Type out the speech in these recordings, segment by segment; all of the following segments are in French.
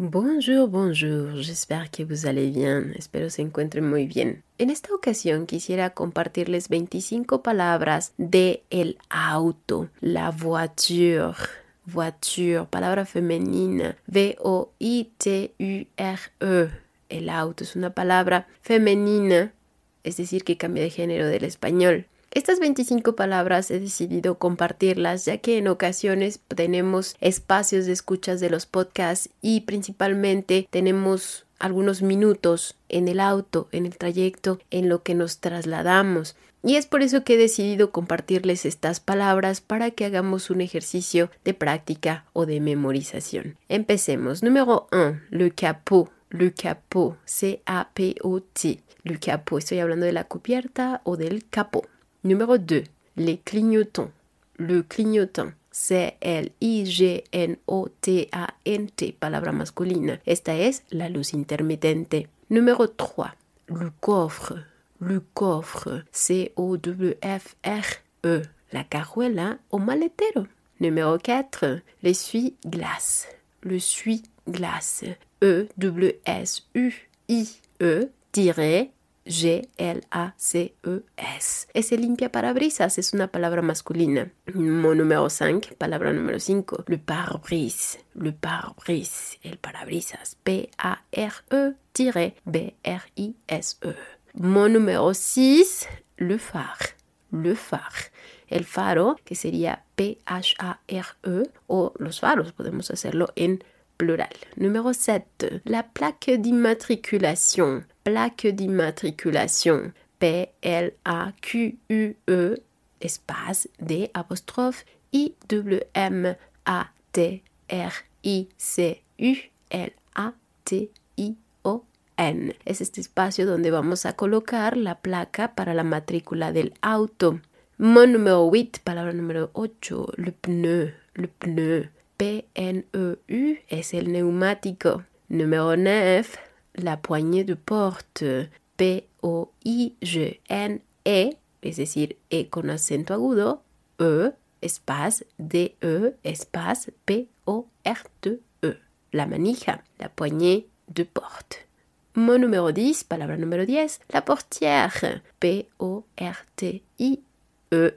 Bonjour, bonjour, j'espère que vous allez bien, espero se encuentren muy bien. En esta ocasión quisiera compartirles 25 palabras de el auto, la voiture. Voiture, palabra femenina, V-O-I-T-U-R-E. El auto es una palabra femenina, es decir, que cambia de género del español. Estas 25 palabras he decidido compartirlas ya que en ocasiones tenemos espacios de escuchas de los podcasts y principalmente tenemos algunos minutos en el auto, en el trayecto, en lo que nos trasladamos. Y es por eso que he decidido compartirles estas palabras para que hagamos un ejercicio de práctica o de memorización. Empecemos. Número 1. Le capot. Le capot. C-A-P-O-T. Le capot. Estoy hablando de la cubierta o del capot. Numéro 2. Les clignotants. Le clignotant. C-L-I-G-N-O-T-A-N-T, palabra masculina. Esta es la luz intermitente. Numéro 3. Le coffre. Le coffre. C-O-W-F-R-E. La cajuela o maletero. Numéro 4. L'essuie-glace. Le suie-glace. E-W-S-U-I-E. G-L-A-C-E-S. Ese limpia parabrisas es una palabra masculina. Mon número 5, palabra número 5. Le pare-brise. Le pare-brise. El parabrisas. P-A-R-E-B-R-I-S-E. Mon número 6, le phare. Le phare. El faro, que sería P-H-A-R-E, o los faros, podemos hacerlo en plural. Número 7, la plaque d'immatriculation plaque d'immatriculation. P-L-A-Q-U-E espace D apostrophe I-W-M-A-T-R-I-C-U-L-A-T-I-O-N. Es este espacio donde vamos a colocar la placa para la matrícula del auto. Mon número 8, palabra número 8, le pneu, le pneu. P-N-E-U es el neumático. Número 9, la poignée de porte, P-O-I-G-N-E, es decir, E con acento agudo, E, espace, D-E, espace, P-O-R-T-E. La manija, la poignée de porte. Mon número 10, palabra número 10, la portière, P-O-R-T-I-E,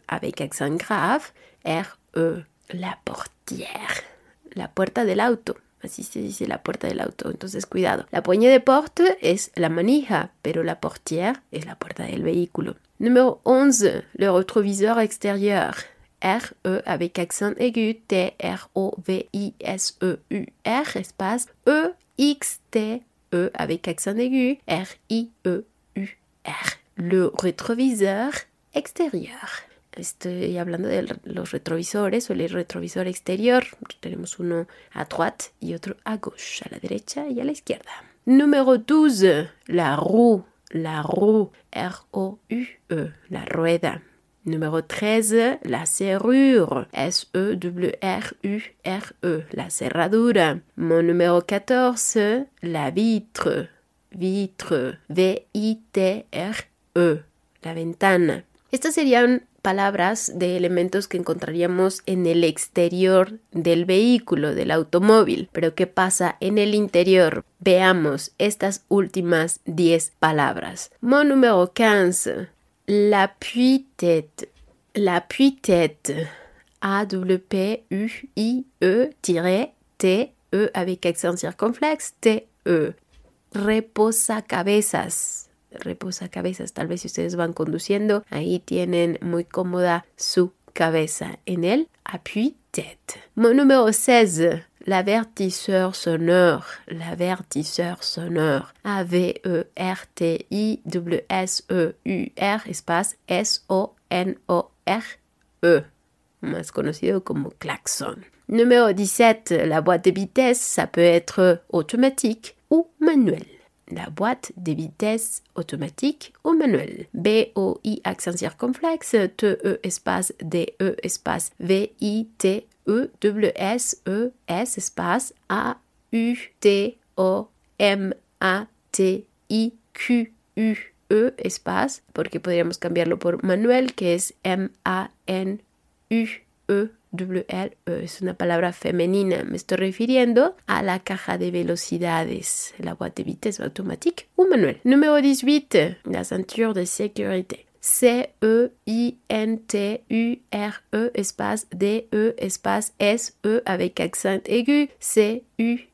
avec accent grave, R-E, la portière, la puerta del auto. Así se dice la puerta del auto. Entonces, cuidado. La poignée de porte es la manija, pero la portière es la puerta del vehículo. Número 11. Le retroviseur extérieur. R-E avec accent aigu. T-R-O-V-I-S-E-U-R. Espace E-X-T-E avec accent aigu. R-I-E-U-R. Le rétroviseur extérieur. Estoy hablando de los retrovisores o el retrovisor exterior. Tenemos uno a droite y otro a gauche, a la derecha y a la izquierda. Número 12. La roue. La roue. R-O-U-E. La rueda. Número 13. La serrure. S-E-W-R-U-R-E. La cerradura. Mon número 14. La vitre. Vitre. V-I-T-R-E. La ventana. Estas serían palabras de elementos que encontraríamos en el exterior del vehículo, del automóvil. Pero ¿qué pasa en el interior? Veamos estas últimas 10 palabras. Mon número 15. La tête La tête A-W-P-U-I-E-T-E avec accent circonflexe T-E. Reposa cabezas reposa cabezas. Tal vez si ustedes van conduciendo, ahí tienen muy cómoda su cabeza en el appui tête. Mon número 16, l'avertisseur sonore. L'avertisseur sonore. A-V-E-R-T-I-W-S-E-U-R, espace S-O-N-O-R-E, más conocido como claxon. Numéro 17, la boîte de vitesse, ça peut être automatique ou manuel la boîte de vitesse automatique ou manuelle. B-O-I accent circonflexe, T-E espace D-E espace V-I-T-E-W-S-E-S espace A-U-T-O-M-A-T-I-Q-U-E espace, porque podríamos cambiarlo por manuel, que es M-A-N-U C-E-W-L-E. Es una palabra femenina. Me estoy refiriendo a la caja de velocidades, la boîte de vitesse automatique ou manuelle. Numéro 18, la ceinture de sécurité. C-E-I-N-T-U-R-E espace D-E espace S-E avec accent aigu. C-U-R-I-T-E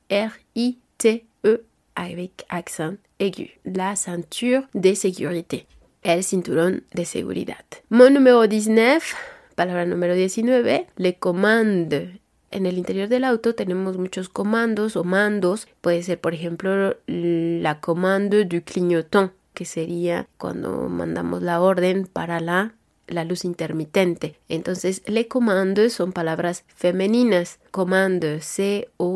avec accent aigu. La ceinture de sécurité. El cinturón de seguridad. Mon numéro 19, palabra número 19, le commande. En el interior del auto tenemos muchos comandos o mandos. Puede ser, por ejemplo, la commande du clignotant, que sería cuando mandamos la orden para la, la luz intermitente. Entonces, le commande son palabras femeninas. Commande, C-O-W-M-A-N-D-E-S.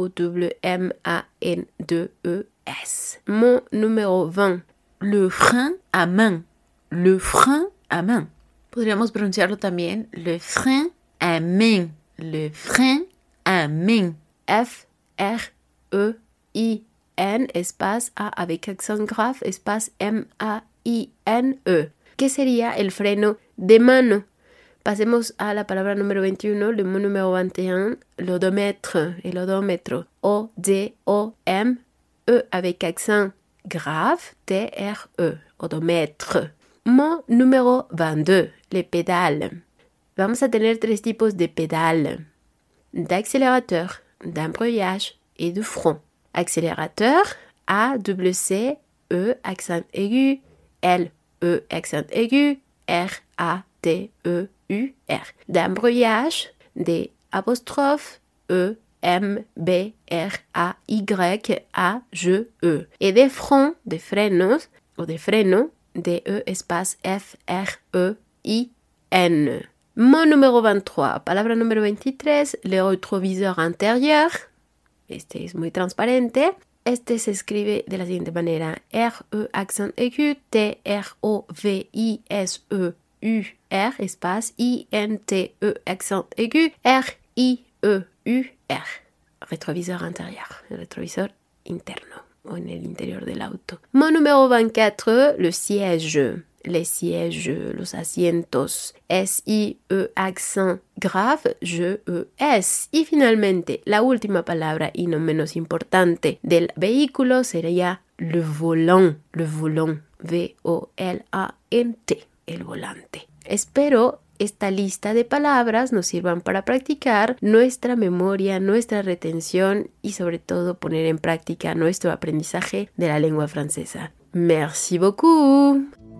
Mon numéro 20, le frein à main. Le frein à main. Podríamos pronunciarlo también le frein à main. Le frein à main. F-R-E-I-N espace A avec accent grave espace M-A-I-N-E. ¿Qué sería el freno de mano? Pasemos a la palabra número 21, le mot número 21, l'odomètre, el odómetro. O-D-O-M-E avec accent grave, T-R-E, odomètre. Mot número 22, les pédales. Vamos a tener tres tipos de pédales, d'accélérateur, d'embrayage et de frein. Accélérateur, A, W, C, E, accent aigu, L, E, accent aigu, R, A, T, E, U, R. D'embrayage, D, apostrophe, E, M, B, R, A, Y, A, G, E. Et des freins, des frenos, ou des frenos, D-E espace F-R-E-I-N. Mot numéro 23, palabra número 23, le retrovisor intérieur. Este es muy transparente. Este se escribe de la siguiente manera: R-E accent aigu, T-R-O-V-I-S-E-U-R, espace I-N-T-E accent aigu, R-I-E-U-R. Retrovisor intérieur, le rétroviseur interno en el interior del auto. Mot numéro 24, le siège. Les sièges, los asientos. S-I-E accent grave, G-E-S. Y finalmente, la última palabra y no menos importante del vehículo sería le volant. Le volant. V-O-L-A-N-T. El volante. Espero esta lista de palabras nos sirvan para practicar nuestra memoria, nuestra retención y sobre todo poner en práctica nuestro aprendizaje de la lengua francesa. Merci beaucoup.